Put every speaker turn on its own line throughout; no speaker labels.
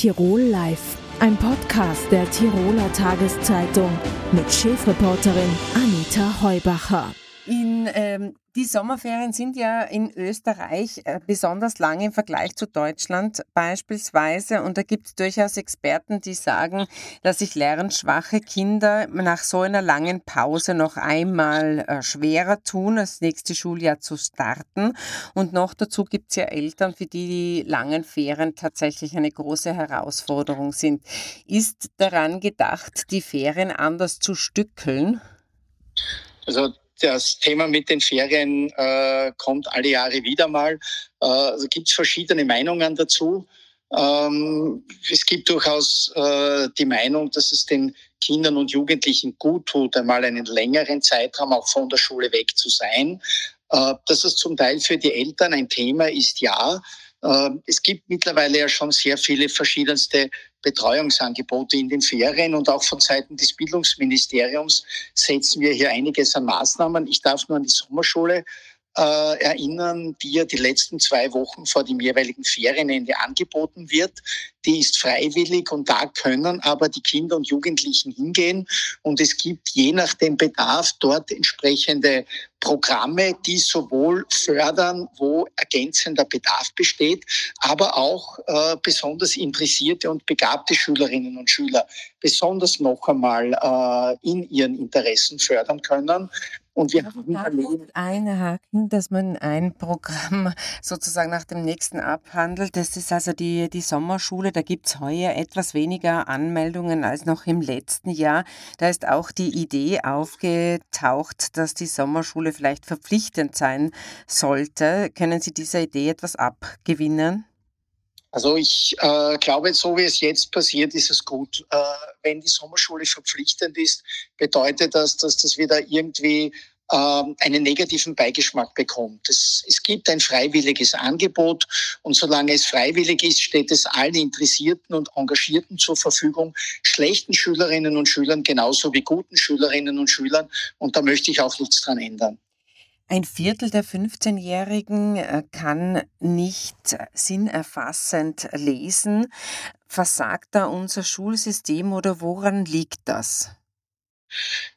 Tirol Live, ein Podcast der Tiroler Tageszeitung mit Chefreporterin Anita Heubacher.
In, ähm, die Sommerferien sind ja in Österreich äh, besonders lang im Vergleich zu Deutschland beispielsweise. Und da gibt es durchaus Experten, die sagen, dass sich lernschwache Kinder nach so einer langen Pause noch einmal äh, schwerer tun, das nächste Schuljahr zu starten. Und noch dazu gibt es ja Eltern, für die die langen Ferien tatsächlich eine große Herausforderung sind. Ist daran gedacht, die Ferien anders zu stückeln?
Also das Thema mit den Ferien äh, kommt alle Jahre wieder mal. Äh, also gibt es verschiedene Meinungen dazu. Ähm, es gibt durchaus äh, die Meinung, dass es den Kindern und Jugendlichen gut tut, einmal einen längeren Zeitraum auch von der Schule weg zu sein. Äh, dass es zum Teil für die Eltern ein Thema ist, ja. Äh, es gibt mittlerweile ja schon sehr viele verschiedenste Betreuungsangebote in den Ferien und auch von Seiten des Bildungsministeriums setzen wir hier einiges an Maßnahmen. Ich darf nur an die Sommerschule äh, erinnern, die ja die letzten zwei Wochen vor dem jeweiligen Ferienende angeboten wird. Die ist freiwillig und da können aber die Kinder und Jugendlichen hingehen. Und es gibt je nach dem Bedarf dort entsprechende Programme, die sowohl fördern, wo ergänzender Bedarf besteht, aber auch äh, besonders interessierte und begabte Schülerinnen und Schüler besonders noch einmal äh, in ihren Interessen fördern können.
Und wir haben erlebt, einhaken, dass man ein Programm sozusagen nach dem nächsten abhandelt. Das ist also die, die Sommerschule. Da gibt es heuer etwas weniger Anmeldungen als noch im letzten Jahr. Da ist auch die Idee aufgetaucht, dass die Sommerschule vielleicht verpflichtend sein sollte. Können Sie dieser Idee etwas abgewinnen?
Also ich äh, glaube, so wie es jetzt passiert, ist es gut. Äh, wenn die Sommerschule verpflichtend ist, bedeutet das, dass das wieder irgendwie äh, einen negativen Beigeschmack bekommt. Es, es gibt ein freiwilliges Angebot und solange es freiwillig ist, steht es allen Interessierten und Engagierten zur Verfügung, schlechten Schülerinnen und Schülern genauso wie guten Schülerinnen und Schülern. Und da möchte ich auch nichts dran ändern.
Ein Viertel der 15-Jährigen äh, kann nicht sinnerfassend lesen. Versagt da unser Schulsystem oder woran liegt das?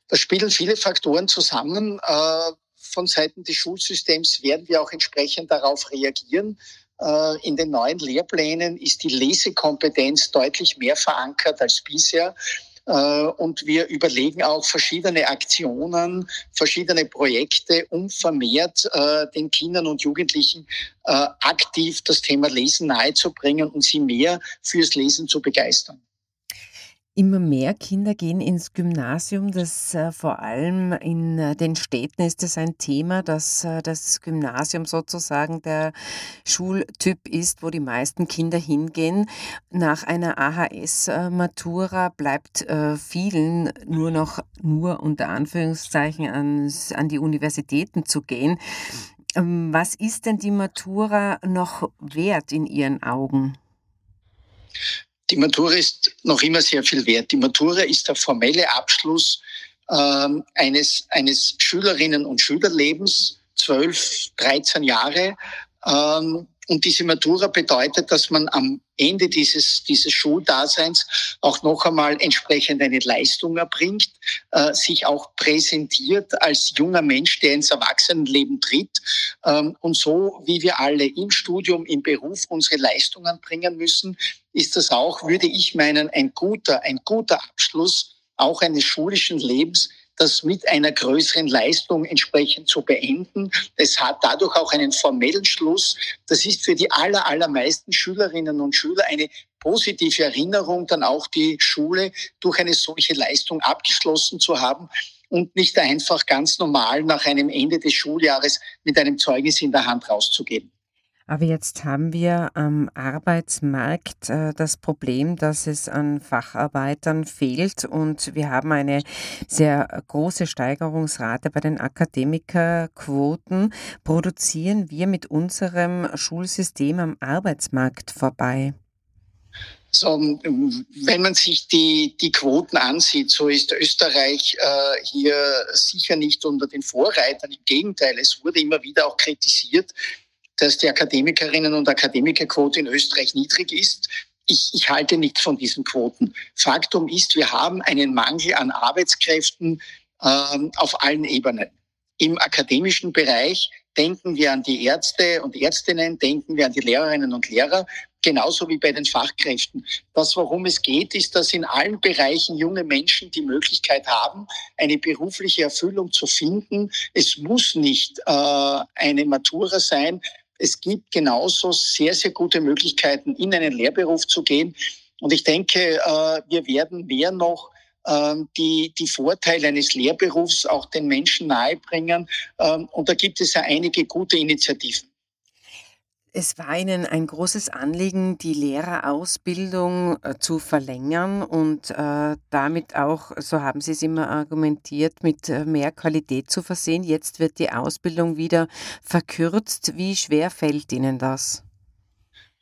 Da spielen viele Faktoren zusammen. Äh, von Seiten des Schulsystems werden wir auch entsprechend darauf reagieren. Äh, in den neuen Lehrplänen ist die Lesekompetenz deutlich mehr verankert als bisher. Äh, und wir überlegen auch verschiedene Aktionen, verschiedene Projekte, um vermehrt äh, den Kindern und Jugendlichen äh, aktiv das Thema Lesen nahezubringen und sie mehr fürs Lesen zu begeistern.
Immer mehr Kinder gehen ins Gymnasium. Das äh, vor allem in äh, den Städten ist es ein Thema, dass äh, das Gymnasium sozusagen der Schultyp ist, wo die meisten Kinder hingehen. Nach einer AHS-Matura bleibt äh, vielen nur noch nur unter Anführungszeichen ans, an die Universitäten zu gehen. Ähm, was ist denn die Matura noch wert in Ihren Augen?
Die Matura ist noch immer sehr viel wert. Die Matura ist der formelle Abschluss ähm, eines, eines Schülerinnen- und Schülerlebens, 12, 13 Jahre. Ähm, und diese Matura bedeutet, dass man am Ende dieses, dieses Schuldaseins auch noch einmal entsprechend eine Leistung erbringt, äh, sich auch präsentiert als junger Mensch, der ins Erwachsenenleben tritt. Ähm, und so wie wir alle im Studium, im Beruf unsere Leistungen bringen müssen, ist das auch, würde ich meinen, ein guter, ein guter Abschluss auch eines schulischen Lebens, das mit einer größeren Leistung entsprechend zu beenden. Es hat dadurch auch einen formellen Schluss. Das ist für die aller, allermeisten Schülerinnen und Schüler eine positive Erinnerung, dann auch die Schule durch eine solche Leistung abgeschlossen zu haben und nicht einfach ganz normal nach einem Ende des Schuljahres mit einem Zeugnis in der Hand rauszugehen.
Aber jetzt haben wir am Arbeitsmarkt äh, das Problem, dass es an Facharbeitern fehlt und wir haben eine sehr große Steigerungsrate bei den Akademikerquoten. Produzieren wir mit unserem Schulsystem am Arbeitsmarkt vorbei?
So, wenn man sich die, die Quoten ansieht, so ist Österreich äh, hier sicher nicht unter den Vorreitern. Im Gegenteil, es wurde immer wieder auch kritisiert, dass die Akademikerinnen und Akademikerquote in Österreich niedrig ist. ich, ich halte nichts von diesen Quoten. Faktum ist, wir haben einen Mangel an Arbeitskräften ähm, auf allen Ebenen. Im akademischen Bereich denken wir an die Ärzte und Ärztinnen, denken wir an die Lehrerinnen und Lehrer, genauso wie bei den Fachkräften. Das, worum es geht, ist, dass in allen Bereichen junge Menschen die Möglichkeit haben, eine berufliche Erfüllung zu finden. Es muss nicht äh, eine Matura sein. Es gibt genauso sehr, sehr gute Möglichkeiten, in einen Lehrberuf zu gehen. Und ich denke, äh, wir werden mehr noch ähm, die, die Vorteile eines Lehrberufs auch den Menschen nahebringen. Ähm, und da gibt es ja einige gute Initiativen.
Es war Ihnen ein großes Anliegen, die Lehrerausbildung äh, zu verlängern und äh, damit auch, so haben Sie es immer argumentiert, mit äh, mehr Qualität zu versehen. Jetzt wird die Ausbildung wieder verkürzt. Wie schwer fällt Ihnen das?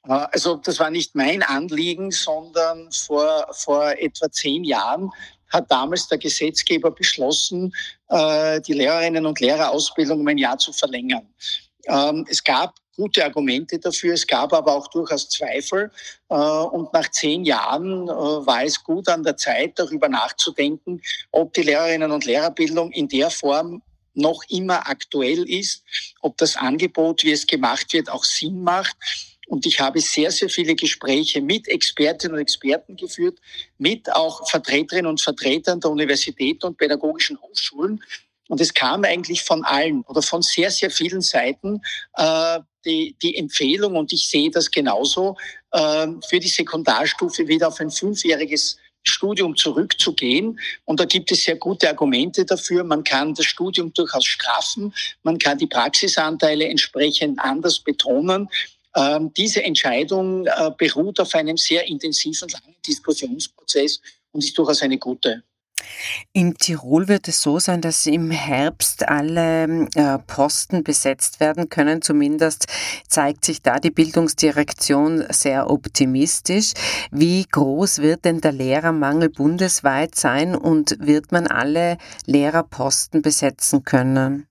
Also das war nicht mein Anliegen, sondern vor, vor etwa zehn Jahren hat damals der Gesetzgeber beschlossen, die Lehrerinnen und Lehrerausbildung um ein Jahr zu verlängern. Ähm, es gab gute Argumente dafür, es gab aber auch durchaus Zweifel. Äh, und nach zehn Jahren war es gut an der Zeit, darüber nachzudenken, ob die Lehrerinnen und Lehrerbildung in der Form noch immer aktuell ist, ob das Angebot, wie es gemacht wird, auch Sinn macht und ich habe sehr, sehr viele Gespräche mit Expertinnen und Experten geführt, mit auch Vertreterinnen und Vertretern der Universitäten und pädagogischen Hochschulen. Und es kam eigentlich von allen oder von sehr, sehr vielen Seiten äh, die, die Empfehlung, und ich sehe das genauso, äh, für die Sekundarstufe wieder auf ein fünfjähriges Studium zurückzugehen. Und da gibt es sehr gute Argumente dafür. Man kann das Studium durchaus straffen, man kann die Praxisanteile entsprechend anders betonen. Ähm, diese Entscheidung äh, beruht auf einem sehr intensiven, langen Diskussionsprozess und ist durchaus eine gute.
In Tirol wird es so sein, dass im Herbst alle äh, Posten besetzt werden können. Zumindest zeigt sich da die Bildungsdirektion sehr optimistisch. Wie groß wird denn der Lehrermangel bundesweit sein und wird man alle Lehrerposten besetzen können?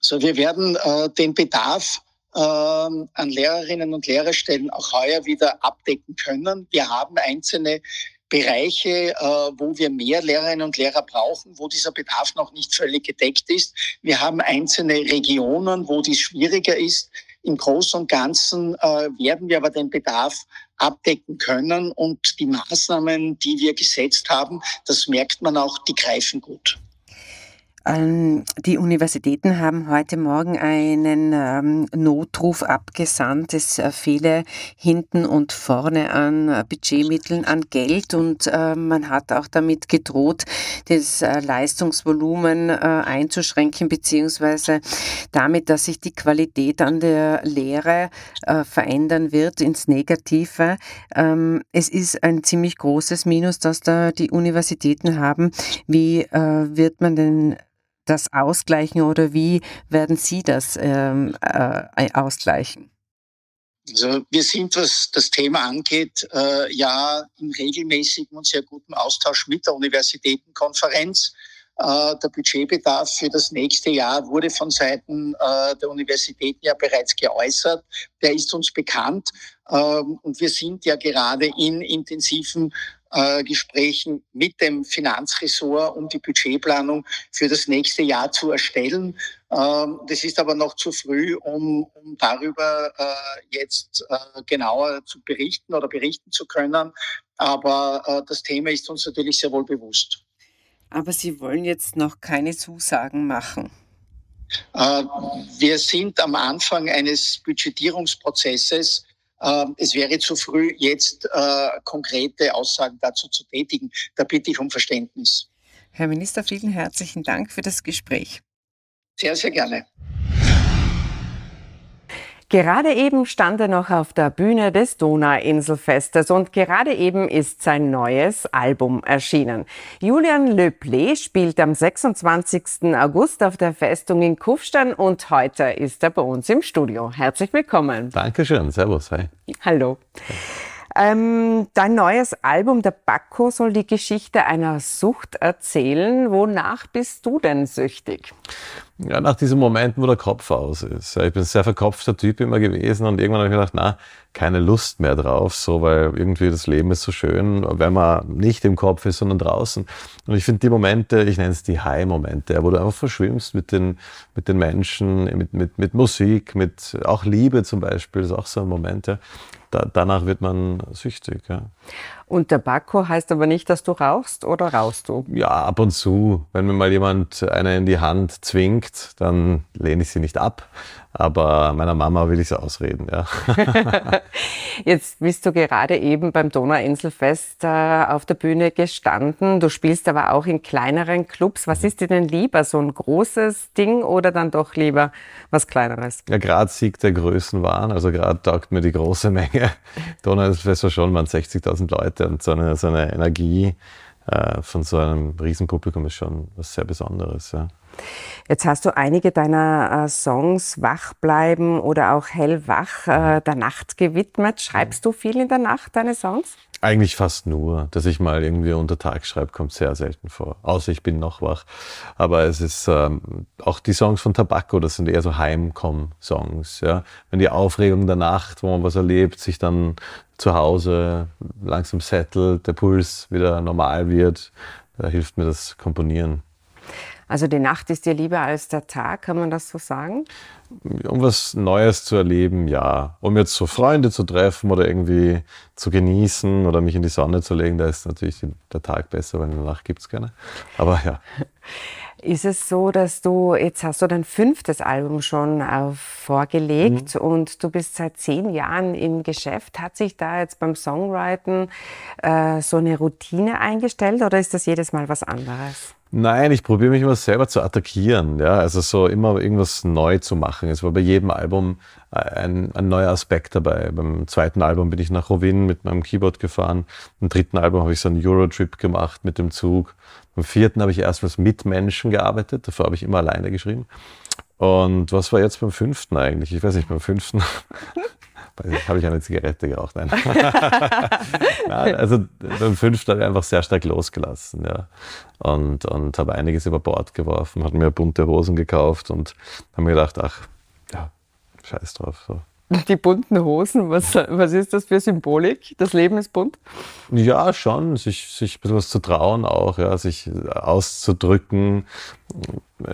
So, wir werden äh, den Bedarf ähm, an Lehrerinnen und Lehrerstellen auch heuer wieder abdecken können. Wir haben einzelne Bereiche, äh, wo wir mehr Lehrerinnen und Lehrer brauchen, wo dieser Bedarf noch nicht völlig gedeckt ist. Wir haben einzelne Regionen, wo dies schwieriger ist. Im Großen und Ganzen äh, werden wir aber den Bedarf abdecken können und die Maßnahmen, die wir gesetzt haben, das merkt man auch, die greifen gut.
Ähm, die Universitäten haben heute Morgen einen ähm, Notruf abgesandt. Es äh, fehle hinten und vorne an äh, Budgetmitteln, an Geld und äh, man hat auch damit gedroht, das Leistungsvolumen einzuschränken, beziehungsweise damit, dass sich die Qualität an der Lehre verändern wird ins Negative. Ähm, es ist ein ziemlich großes Minus, das da die Universitäten haben. Wie wird man denn das ausgleichen oder wie werden Sie das ähm, äh, ausgleichen?
Also wir sind, was das Thema angeht, äh, ja in regelmäßigem und sehr gutem Austausch mit der Universitätenkonferenz. Äh, der Budgetbedarf für das nächste Jahr wurde von Seiten äh, der Universitäten ja bereits geäußert. Der ist uns bekannt. Ähm, und wir sind ja gerade in intensiven äh, Gesprächen mit dem Finanzressort, um die Budgetplanung für das nächste Jahr zu erstellen. Ähm, das ist aber noch zu früh, um, um darüber äh, jetzt äh, genauer zu berichten oder berichten zu können. Aber äh, das Thema ist uns natürlich sehr wohl bewusst.
Aber Sie wollen jetzt noch keine Zusagen machen.
Äh, wir sind am Anfang eines Budgetierungsprozesses es wäre zu früh, jetzt äh, konkrete Aussagen dazu zu tätigen. Da bitte ich um Verständnis.
Herr Minister, vielen herzlichen Dank für das Gespräch.
Sehr, sehr gerne.
Gerade eben stand er noch auf der Bühne des Donauinselfestes und gerade eben ist sein neues Album erschienen. Julian Löble spielt am 26. August auf der Festung in Kufstein und heute ist er bei uns im Studio. Herzlich willkommen.
Dankeschön, servus, hi.
Hallo. Ähm, dein neues Album, der Bakko, soll die Geschichte einer Sucht erzählen. Wonach bist du denn süchtig?
Ja, nach diesem Moment, wo der Kopf aus ist. Ich bin ein sehr verkopfter Typ immer gewesen und irgendwann habe ich gedacht, na, keine Lust mehr drauf, so, weil irgendwie das Leben ist so schön, wenn man nicht im Kopf ist, sondern draußen. Und ich finde die Momente, ich nenne es die High-Momente, wo du einfach verschwimmst mit den, mit den Menschen, mit, mit, mit Musik, mit auch Liebe zum Beispiel, ist auch so ein Moment, ja. Da, danach wird man süchtig, ja.
Und Tabakko heißt aber nicht, dass du rauchst oder rauchst du?
Ja, ab und zu. Wenn mir mal jemand eine in die Hand zwingt, dann lehne ich sie nicht ab. Aber meiner Mama will ich es ausreden, ja.
Jetzt bist du gerade eben beim Donauinselfest äh, auf der Bühne gestanden. Du spielst aber auch in kleineren Clubs. Was ist dir denn lieber? So ein großes Ding oder dann doch lieber was Kleineres?
Ja, gerade Sieg der Größen waren. Also gerade taugt mir die große Menge. Donauinselfest war schon, waren 60.000 Leute und so eine, so eine Energie äh, von so einem Riesenpublikum ist schon was sehr Besonderes, ja.
Jetzt hast du einige deiner äh, Songs Wach bleiben oder auch Hellwach äh, der Nacht gewidmet. Schreibst du viel in der Nacht deine Songs?
Eigentlich fast nur. Dass ich mal irgendwie unter Tag schreibe, kommt sehr selten vor. Außer ich bin noch wach. Aber es ist ähm, auch die Songs von Tabacco, das sind eher so Heimkomm-Songs. Ja? Wenn die Aufregung der Nacht, wo man was erlebt, sich dann zu Hause langsam settelt, der Puls wieder normal wird, da hilft mir das Komponieren.
Also die Nacht ist dir lieber als der Tag, kann man das so sagen?
Um was Neues zu erleben, ja. Um jetzt so Freunde zu treffen oder irgendwie zu genießen oder mich in die Sonne zu legen, da ist natürlich der Tag besser, weil in der Nacht gibt es keine. Aber ja.
Ist es so, dass du, jetzt hast du dein fünftes Album schon auf, vorgelegt mhm. und du bist seit zehn Jahren im Geschäft. Hat sich da jetzt beim Songwriting äh, so eine Routine eingestellt oder ist das jedes Mal was anderes?
Nein, ich probiere mich immer selber zu attackieren, ja, also so immer irgendwas neu zu machen. Es war bei jedem Album ein, ein neuer Aspekt dabei. Beim zweiten Album bin ich nach Rovin mit meinem Keyboard gefahren. Beim dritten Album habe ich so einen Eurotrip gemacht mit dem Zug. Beim vierten habe ich erstmals mit Menschen gearbeitet. Davor habe ich immer alleine geschrieben. Und was war jetzt beim fünften eigentlich? Ich weiß nicht, beim fünften habe ich eine Zigarette geraucht. Nein. ja, also beim fünften habe ich einfach sehr stark losgelassen. Ja. Und, und habe einiges über Bord geworfen, habe mir bunte Hosen gekauft und habe mir gedacht, ach, ja, scheiß drauf. So.
Die bunten Hosen, was, was ist das für Symbolik? Das Leben ist bunt?
Ja, schon. Sich, sich ein bisschen was zu trauen auch, ja, sich auszudrücken.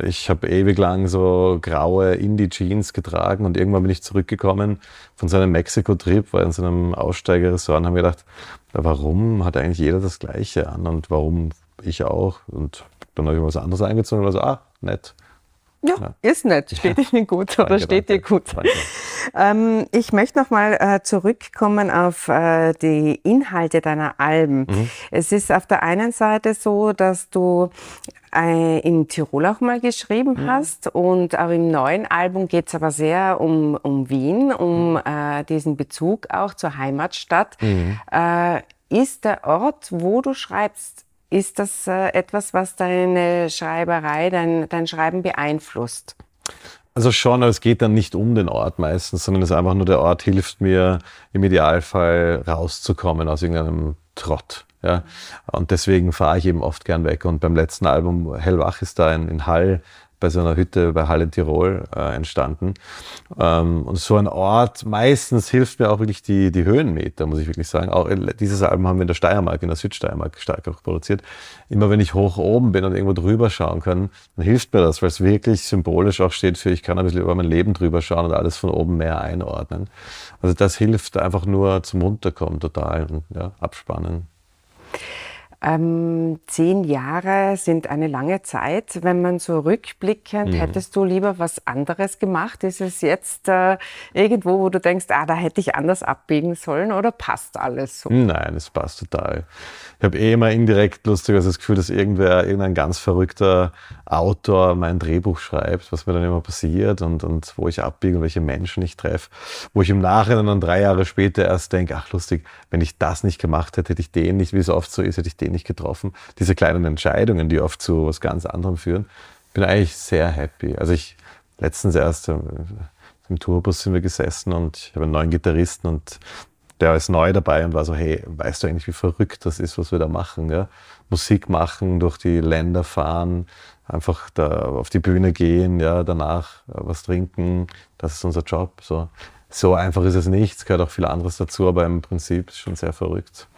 Ich habe ewig lang so graue Indie-Jeans getragen und irgendwann bin ich zurückgekommen von seinem Mexiko-Trip, war in so einem Aussteigerressort und habe mir gedacht, warum hat eigentlich jeder das Gleiche an und warum ich auch? Und dann habe ich mal was anderes eingezogen und war so, ah, nett.
Ja, ja, ist nett. Steht. Ihnen gut oder danke, steht dir gut? Ähm, ich möchte nochmal äh, zurückkommen auf äh, die Inhalte deiner Alben. Mhm. Es ist auf der einen Seite so, dass du äh, in Tirol auch mal geschrieben mhm. hast und auch im neuen Album geht es aber sehr um, um Wien, um mhm. äh, diesen Bezug auch zur Heimatstadt. Mhm. Äh, ist der Ort, wo du schreibst, ist das äh, etwas, was deine Schreiberei, dein, dein Schreiben beeinflusst?
Also schon, aber es geht dann nicht um den Ort meistens, sondern es ist einfach nur der Ort hilft mir im Idealfall rauszukommen aus irgendeinem Trott. Ja. Und deswegen fahre ich eben oft gern weg. Und beim letzten Album Hellwach ist da in, in Hall bei so einer Hütte bei Halle Tirol äh, entstanden. Ähm, und so ein Ort, meistens hilft mir auch wirklich die, die Höhenmeter, muss ich wirklich sagen. Auch dieses Album haben wir in der Steiermark, in der Südsteiermark stark auch produziert. Immer wenn ich hoch oben bin und irgendwo drüber schauen kann, dann hilft mir das, weil es wirklich symbolisch auch steht für, ich kann ein bisschen über mein Leben drüber schauen und alles von oben mehr einordnen. Also das hilft einfach nur zum Runterkommen total und ja, abspannen.
Ähm, zehn Jahre sind eine lange Zeit. Wenn man so rückblickend, mhm. hättest du lieber was anderes gemacht? Ist es jetzt äh, irgendwo, wo du denkst, ah, da hätte ich anders abbiegen sollen oder passt alles so?
Nein, es passt total. Ich habe eh immer indirekt lustigerweise das Gefühl, dass irgendwer, irgendein ganz verrückter Autor mein Drehbuch schreibt, was mir dann immer passiert und, und wo ich abbiege und welche Menschen ich treffe, wo ich im Nachhinein dann drei Jahre später erst denke, ach lustig, wenn ich das nicht gemacht hätte, hätte ich den nicht, wie es oft so ist, hätte ich den nicht getroffen. Diese kleinen Entscheidungen, die oft zu was ganz anderem führen, bin eigentlich sehr happy. Also ich letztens erst äh, im Tourbus sind wir gesessen und ich habe einen neuen Gitarristen und der ist neu dabei und war so, hey, weißt du eigentlich, wie verrückt das ist, was wir da machen? Ja? Musik machen, durch die Länder fahren, einfach da auf die Bühne gehen, ja, danach äh, was trinken, das ist unser Job. So. so einfach ist es nicht. Es gehört auch viel anderes dazu, aber im Prinzip ist es schon sehr verrückt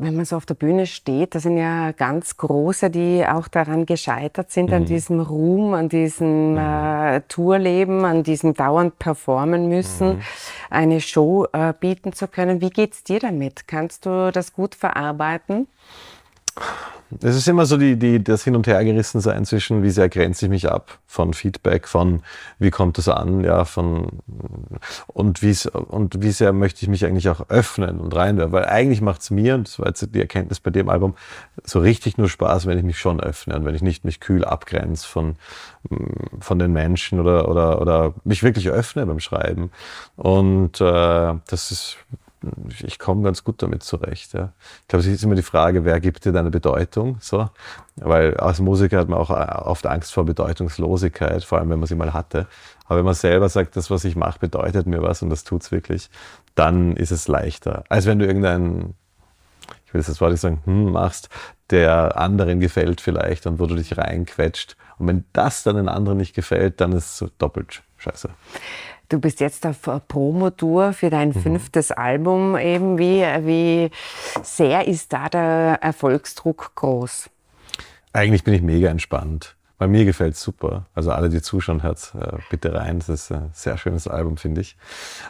wenn man so auf der Bühne steht, da sind ja ganz große, die auch daran gescheitert sind, mhm. an diesem Ruhm, an diesem mhm. äh, Tourleben, an diesem dauernd performen müssen, mhm. eine Show äh, bieten zu können. Wie geht's dir damit? Kannst du das gut verarbeiten?
Es ist immer so die, die, das Hin- und Hergerissen sein zwischen, wie sehr grenze ich mich ab von Feedback, von wie kommt das an, ja, von und, und wie sehr möchte ich mich eigentlich auch öffnen und reinwerfen. Weil eigentlich macht es mir, und das war jetzt die Erkenntnis bei dem Album, so richtig nur Spaß, wenn ich mich schon öffne und wenn ich nicht mich kühl abgrenze von, von den Menschen oder, oder, oder mich wirklich öffne beim Schreiben. Und äh, das ist ich komme ganz gut damit zurecht. Ja. Ich glaube, es ist immer die Frage, wer gibt dir deine Bedeutung? So, weil als Musiker hat man auch äh, oft Angst vor Bedeutungslosigkeit, vor allem wenn man sie mal hatte. Aber wenn man selber sagt, das, was ich mache, bedeutet mir was und das tut's wirklich, dann ist es leichter, als wenn du irgendeinen ich will das Wort nicht sagen, hm, machst, der anderen gefällt vielleicht und wo du dich reinquetscht. Und wenn das dann den anderen nicht gefällt, dann ist es doppelt scheiße.
Du bist jetzt auf Promotour für dein mhm. fünftes Album eben. Wie, wie sehr ist da der Erfolgsdruck groß?
Eigentlich bin ich mega entspannt. Weil mir gefällt es super. Also alle, die zuschauen, hört äh, bitte rein. Das ist ein sehr schönes Album, finde ich.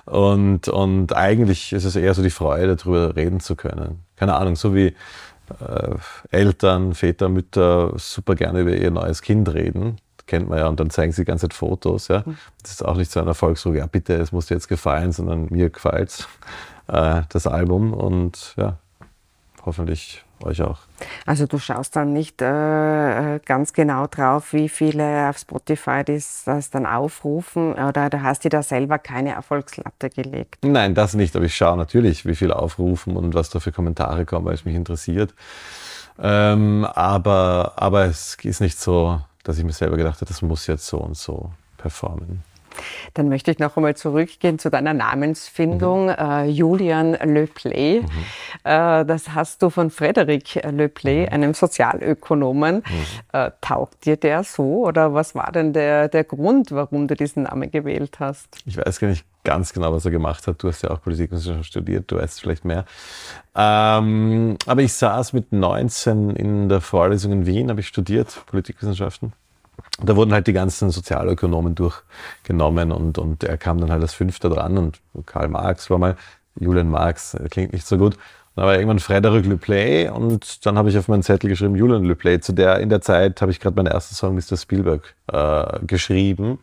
Und, und eigentlich ist es eher so die Freude, darüber reden zu können. Keine Ahnung, so wie äh, Eltern, Väter, Mütter super gerne über ihr neues Kind reden kennt man ja, und dann zeigen sie die ganze Zeit Fotos. Ja. Mhm. Das ist auch nicht so ein Erfolgsdruck, ja bitte, es muss dir jetzt gefallen, sondern mir gefällt äh, das Album und ja, hoffentlich euch auch.
Also du schaust dann nicht äh, ganz genau drauf, wie viele auf Spotify das, das dann aufrufen oder da hast du da selber keine Erfolgslatte gelegt?
Nein, das nicht, aber ich schaue natürlich, wie viele aufrufen und was da für Kommentare kommen, weil es mich interessiert. Ähm, aber, aber es ist nicht so, dass ich mir selber gedacht habe, das muss jetzt so und so performen.
Dann möchte ich noch einmal zurückgehen zu deiner Namensfindung, mhm. äh, Julian Le Play. Mhm. Äh, das hast du von Frederic Le Play, mhm. einem Sozialökonomen. Mhm. Äh, taugt dir der so oder was war denn der, der Grund, warum du diesen Namen gewählt hast?
Ich weiß gar nicht ganz genau, was er gemacht hat. Du hast ja auch Politikwissenschaft studiert, du weißt vielleicht mehr. Ähm, aber ich saß mit 19 in der Vorlesung in Wien, habe ich studiert, Politikwissenschaften. Da wurden halt die ganzen Sozialökonomen durchgenommen und, und er kam dann halt als Fünfter dran und Karl Marx war mal, Julian Marx, klingt nicht so gut. Dann war irgendwann Frederic Leplay und dann habe ich auf meinen Zettel geschrieben Julian Leplay. Zu der, in der Zeit habe ich gerade meinen ersten Song Mr. Spielberg äh, geschrieben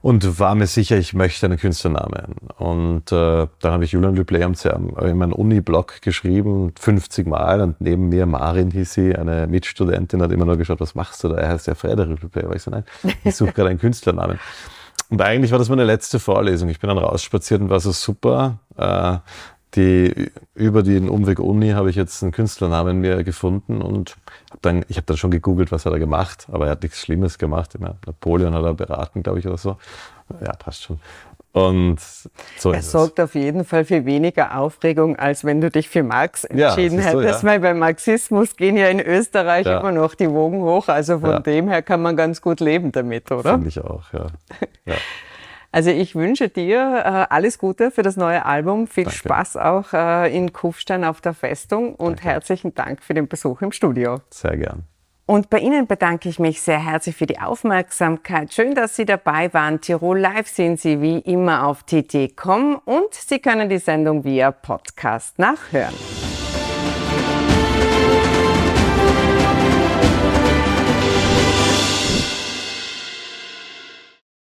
und war mir sicher, ich möchte einen Künstlernamen. Und äh, dann habe ich Julian Leplay in meinen Uni-Blog geschrieben, 50 Mal. Und neben mir, Marin hieß sie, eine Mitstudentin, hat immer nur geschaut, was machst du da? Er heißt ja Frederik. Aber ich so, nein, ich suche gerade einen Künstlernamen. Und eigentlich war das meine letzte Vorlesung. Ich bin dann rausspaziert und war so super. Äh, die, über den Umweg Uni habe ich jetzt einen Künstlernamen mir gefunden und hab dann, ich habe dann schon gegoogelt, was hat er gemacht, aber er hat nichts Schlimmes gemacht. Napoleon hat er beraten, glaube ich, oder so. Ja, passt schon. Und so
er sorgt auf jeden Fall für weniger Aufregung, als wenn du dich für Marx entschieden ja, hättest. So, ja. Weil beim Marxismus gehen ja in Österreich ja. immer noch die Wogen hoch. Also von dem her kann man ganz gut leben damit, oder?
Finde ich auch, ja.
Also ich wünsche dir äh, alles Gute für das neue Album. Viel Danke. Spaß auch äh, in Kufstein auf der Festung und Danke. herzlichen Dank für den Besuch im Studio.
Sehr gern.
Und bei Ihnen bedanke ich mich sehr herzlich für die Aufmerksamkeit. Schön, dass Sie dabei waren. Tirol Live sind Sie wie immer auf tt.com und Sie können die Sendung via Podcast nachhören.